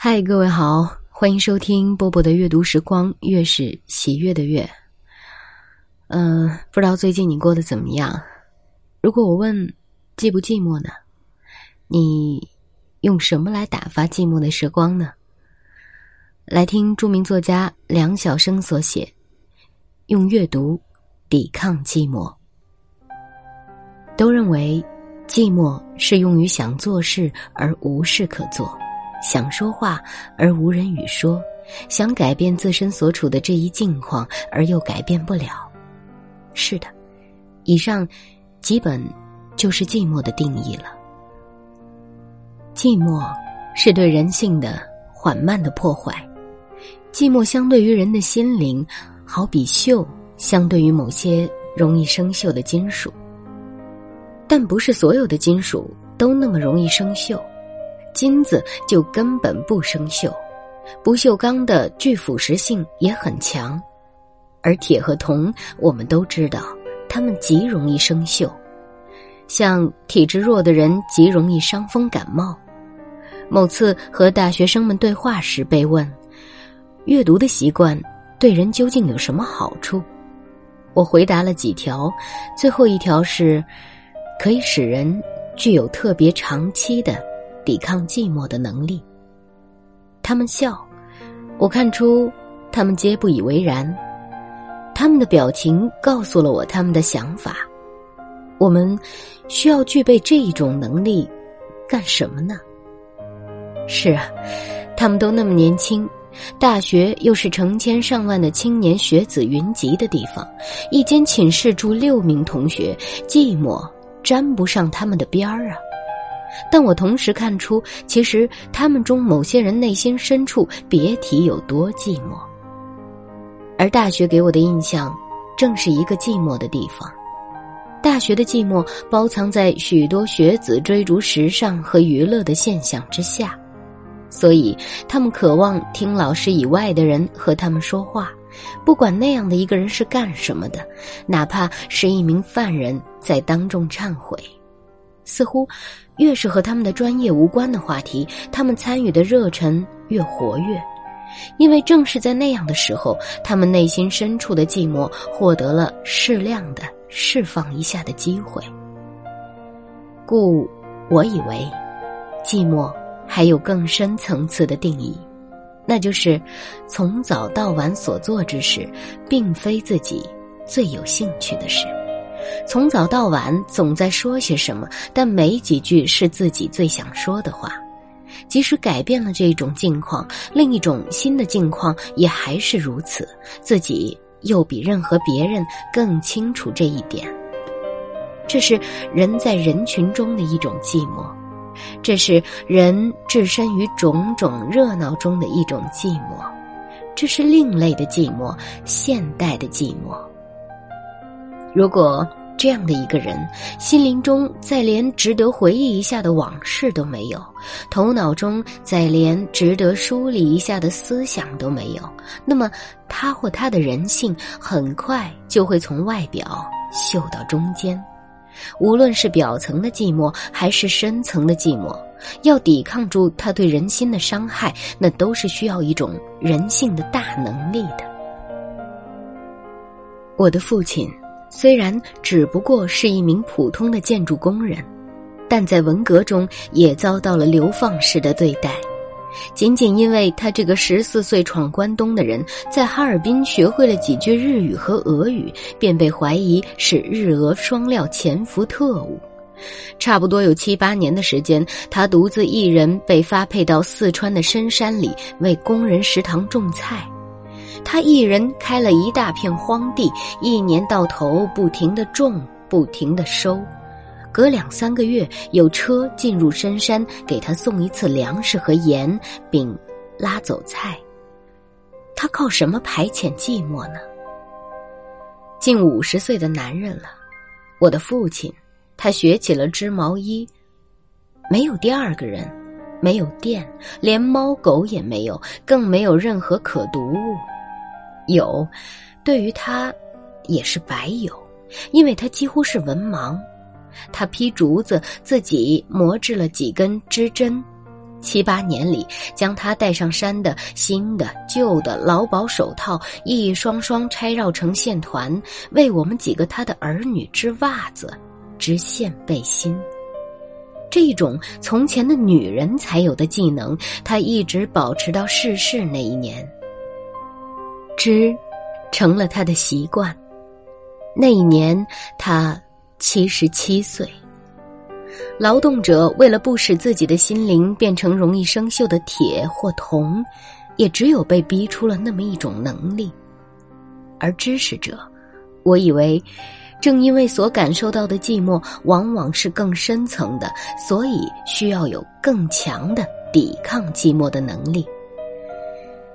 嗨，各位好，欢迎收听波波的阅读时光，月是喜悦的月。嗯，不知道最近你过得怎么样？如果我问寂不寂寞呢？你用什么来打发寂寞的时光呢？来听著名作家梁晓声所写《用阅读抵抗寂寞》。都认为寂寞是用于想做事而无事可做，想说话而无人语说，想改变自身所处的这一境况而又改变不了。是的，以上基本就是寂寞的定义了。寂寞是对人性的缓慢的破坏。寂寞相对于人的心灵，好比锈相对于某些容易生锈的金属。但不是所有的金属都那么容易生锈，金子就根本不生锈，不锈钢的具腐蚀性也很强，而铁和铜我们都知道，它们极容易生锈，像体质弱的人极容易伤风感冒。某次和大学生们对话时被问，阅读的习惯对人究竟有什么好处？我回答了几条，最后一条是。可以使人具有特别长期的抵抗寂寞的能力。他们笑，我看出他们皆不以为然。他们的表情告诉了我他们的想法。我们需要具备这一种能力干什么呢？是啊，他们都那么年轻，大学又是成千上万的青年学子云集的地方，一间寝室住六名同学，寂寞。沾不上他们的边儿啊！但我同时看出，其实他们中某些人内心深处别提有多寂寞。而大学给我的印象，正是一个寂寞的地方。大学的寂寞包藏在许多学子追逐时尚和娱乐的现象之下，所以他们渴望听老师以外的人和他们说话。不管那样的一个人是干什么的，哪怕是一名犯人在当众忏悔，似乎越是和他们的专业无关的话题，他们参与的热忱越活跃，因为正是在那样的时候，他们内心深处的寂寞获得了适量的释放一下的机会。故我以为，寂寞还有更深层次的定义。那就是从早到晚所做之事，并非自己最有兴趣的事。从早到晚总在说些什么，但没几句是自己最想说的话。即使改变了这种境况，另一种新的境况也还是如此。自己又比任何别人更清楚这一点。这是人在人群中的一种寂寞。这是人置身于种种热闹中的一种寂寞，这是另类的寂寞，现代的寂寞。如果这样的一个人，心灵中再连值得回忆一下的往事都没有，头脑中再连值得梳理一下的思想都没有，那么他或他的人性很快就会从外表锈到中间。无论是表层的寂寞，还是深层的寂寞，要抵抗住他对人心的伤害，那都是需要一种人性的大能力的。我的父亲虽然只不过是一名普通的建筑工人，但在文革中也遭到了流放式的对待。仅仅因为他这个十四岁闯关东的人，在哈尔滨学会了几句日语和俄语，便被怀疑是日俄双料潜伏特务。差不多有七八年的时间，他独自一人被发配到四川的深山里为工人食堂种菜。他一人开了一大片荒地，一年到头不停的种，不停的收。隔两三个月，有车进入深山，给他送一次粮食和盐，并拉走菜。他靠什么排遣寂寞呢？近五十岁的男人了，我的父亲，他学起了织毛衣。没有第二个人，没有电，连猫狗也没有，更没有任何可读物。有，对于他，也是白有，因为他几乎是文盲。他劈竹子，自己磨制了几根织针，七八年里，将他带上山的新的、旧的劳保手套一双双拆绕成线团，为我们几个他的儿女织袜子、织线背心。这种从前的女人才有的技能，他一直保持到逝世那一年。知，成了他的习惯。那一年，他七十七岁。劳动者为了不使自己的心灵变成容易生锈的铁或铜，也只有被逼出了那么一种能力。而知识者，我以为，正因为所感受到的寂寞往往是更深层的，所以需要有更强的抵抗寂寞的能力。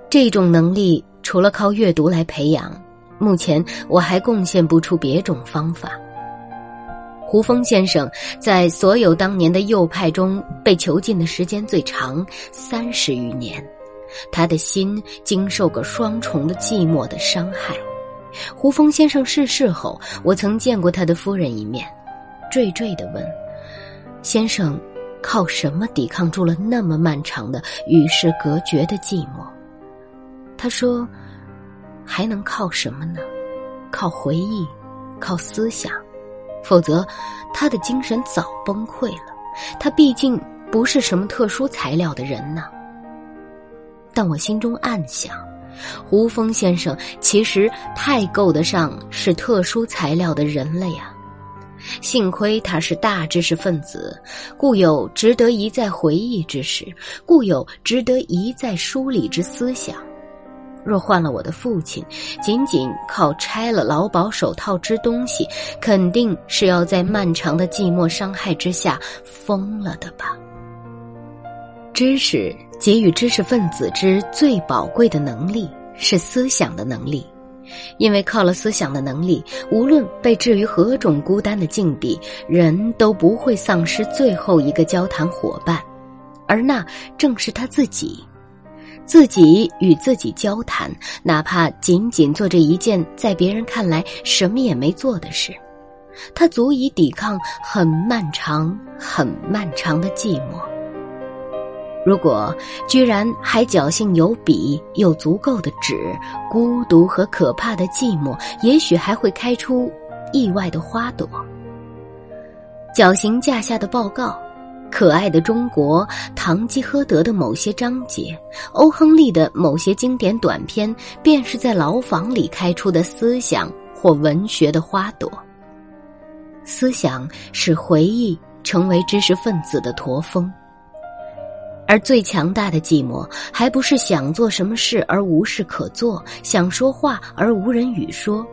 这种能力除了靠阅读来培养，目前我还贡献不出别种方法。胡风先生在所有当年的右派中被囚禁的时间最长，三十余年。他的心经受过双重的寂寞的伤害。胡风先生逝世后，我曾见过他的夫人一面，惴惴地问：“先生，靠什么抵抗住了那么漫长的与世隔绝的寂寞？”他说：“还能靠什么呢？靠回忆，靠思想。”否则，他的精神早崩溃了。他毕竟不是什么特殊材料的人呢。但我心中暗想，胡风先生其实太够得上是特殊材料的人了呀。幸亏他是大知识分子，故有值得一再回忆之事，故有值得一再梳理之思想。若换了我的父亲，仅仅靠拆了劳保手套织东西，肯定是要在漫长的寂寞伤害之下疯了的吧。知识给予知识分子之最宝贵的能力是思想的能力，因为靠了思想的能力，无论被置于何种孤单的境地，人都不会丧失最后一个交谈伙伴，而那正是他自己。自己与自己交谈，哪怕仅仅做这一件在别人看来什么也没做的事，他足以抵抗很漫长、很漫长的寂寞。如果居然还侥幸有笔，有足够的纸，孤独和可怕的寂寞，也许还会开出意外的花朵。绞刑架下的报告。可爱的中国，堂吉诃德的某些章节，欧亨利的某些经典短篇，便是在牢房里开出的思想或文学的花朵。思想使回忆成为知识分子的驼峰，而最强大的寂寞，还不是想做什么事而无事可做，想说话而无人语说，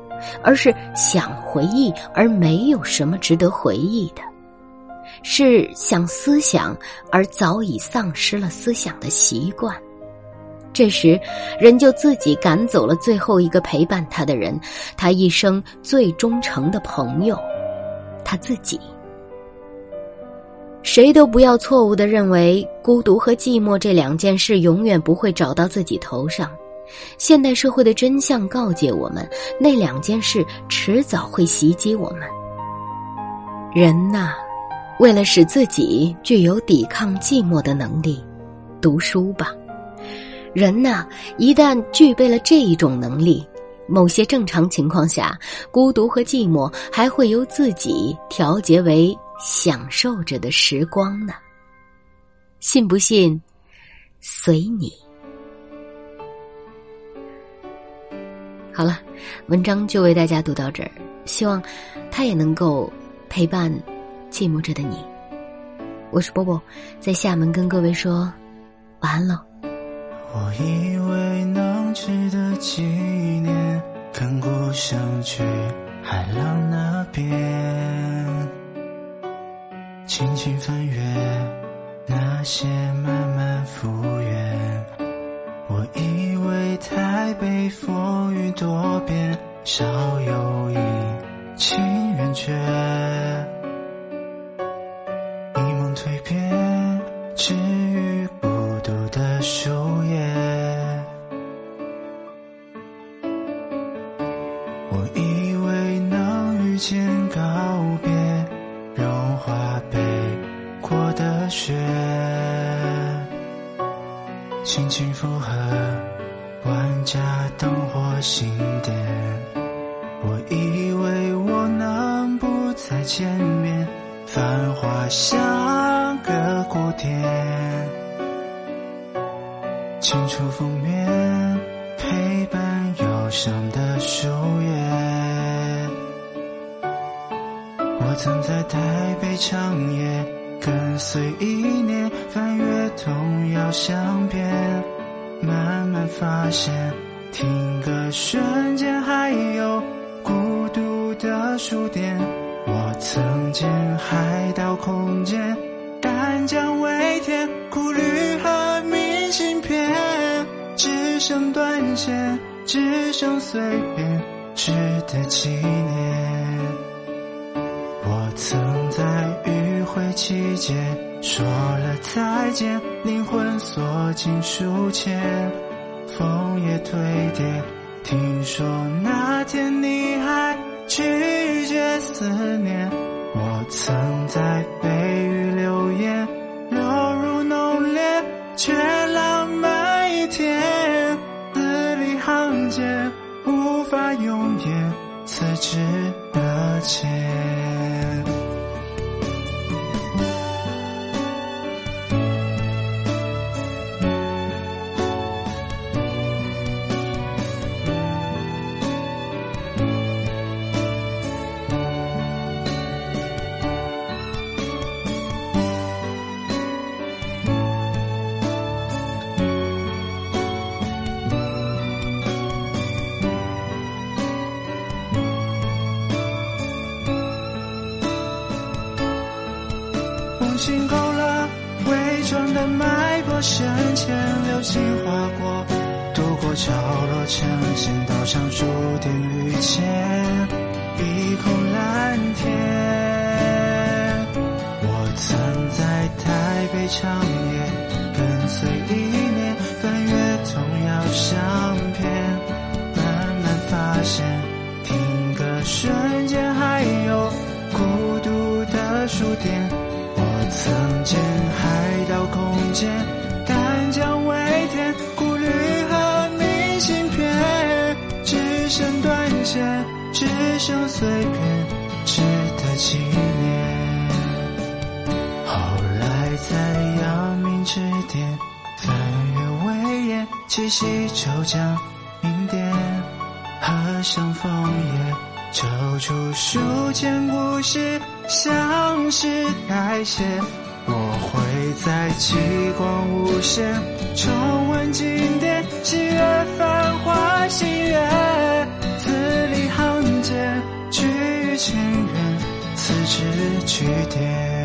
而是想回忆而没有什么值得回忆的。是想思想而早已丧失了思想的习惯，这时人就自己赶走了最后一个陪伴他的人，他一生最忠诚的朋友，他自己。谁都不要错误的认为孤独和寂寞这两件事永远不会找到自己头上，现代社会的真相告诫我们，那两件事迟早会袭击我们。人呐。为了使自己具有抵抗寂寞的能力，读书吧。人呐，一旦具备了这一种能力，某些正常情况下，孤独和寂寞还会由自己调节为享受着的时光呢。信不信？随你。好了，文章就为大家读到这儿，希望他也能够陪伴。寂寞着的你，我是波波，在厦门跟各位说晚安喽。我以为能值得纪念，跟故乡去海浪那边，轻轻翻阅那些慢慢复原。我以为台北风雨多变，少有一情圆缺。我以为能遇见告别，融化北过的雪。轻轻附和，万家灯火星点。我以为我能不再见面，繁华像个古典。清楚封面，陪伴忧伤的树叶。我曾在台北长夜。跟随一年，翻阅童谣相片，慢慢发现，听歌瞬间还有孤独的书店。我曾见海岛空间，干将微甜，苦旅和明信片，只剩断线，只剩碎片，值得纪念。我曾在。会期间说了再见，灵魂锁进书签，枫叶堆叠。听说那天你还拒绝思念，我曾在蜚语流言，值得钱的脉搏深浅，流星划过，渡过潮落，呈现岛上注定遇见碧空蓝天。我曾在台北长夜，跟随一年，翻阅童谣相片，慢慢发现，听歌瞬间还有孤独的书店。我曾见空间，干将微甜，顾虑和明信片，只剩断线，只剩碎片，值得纪念。后来在阳明之巅，翻阅威严，七夕抽奖名店，合上枫叶，抽出书签故事。像是改写，我会在极光无限重温经典，七月繁花心愿，字里行间句语情缘，此致句点。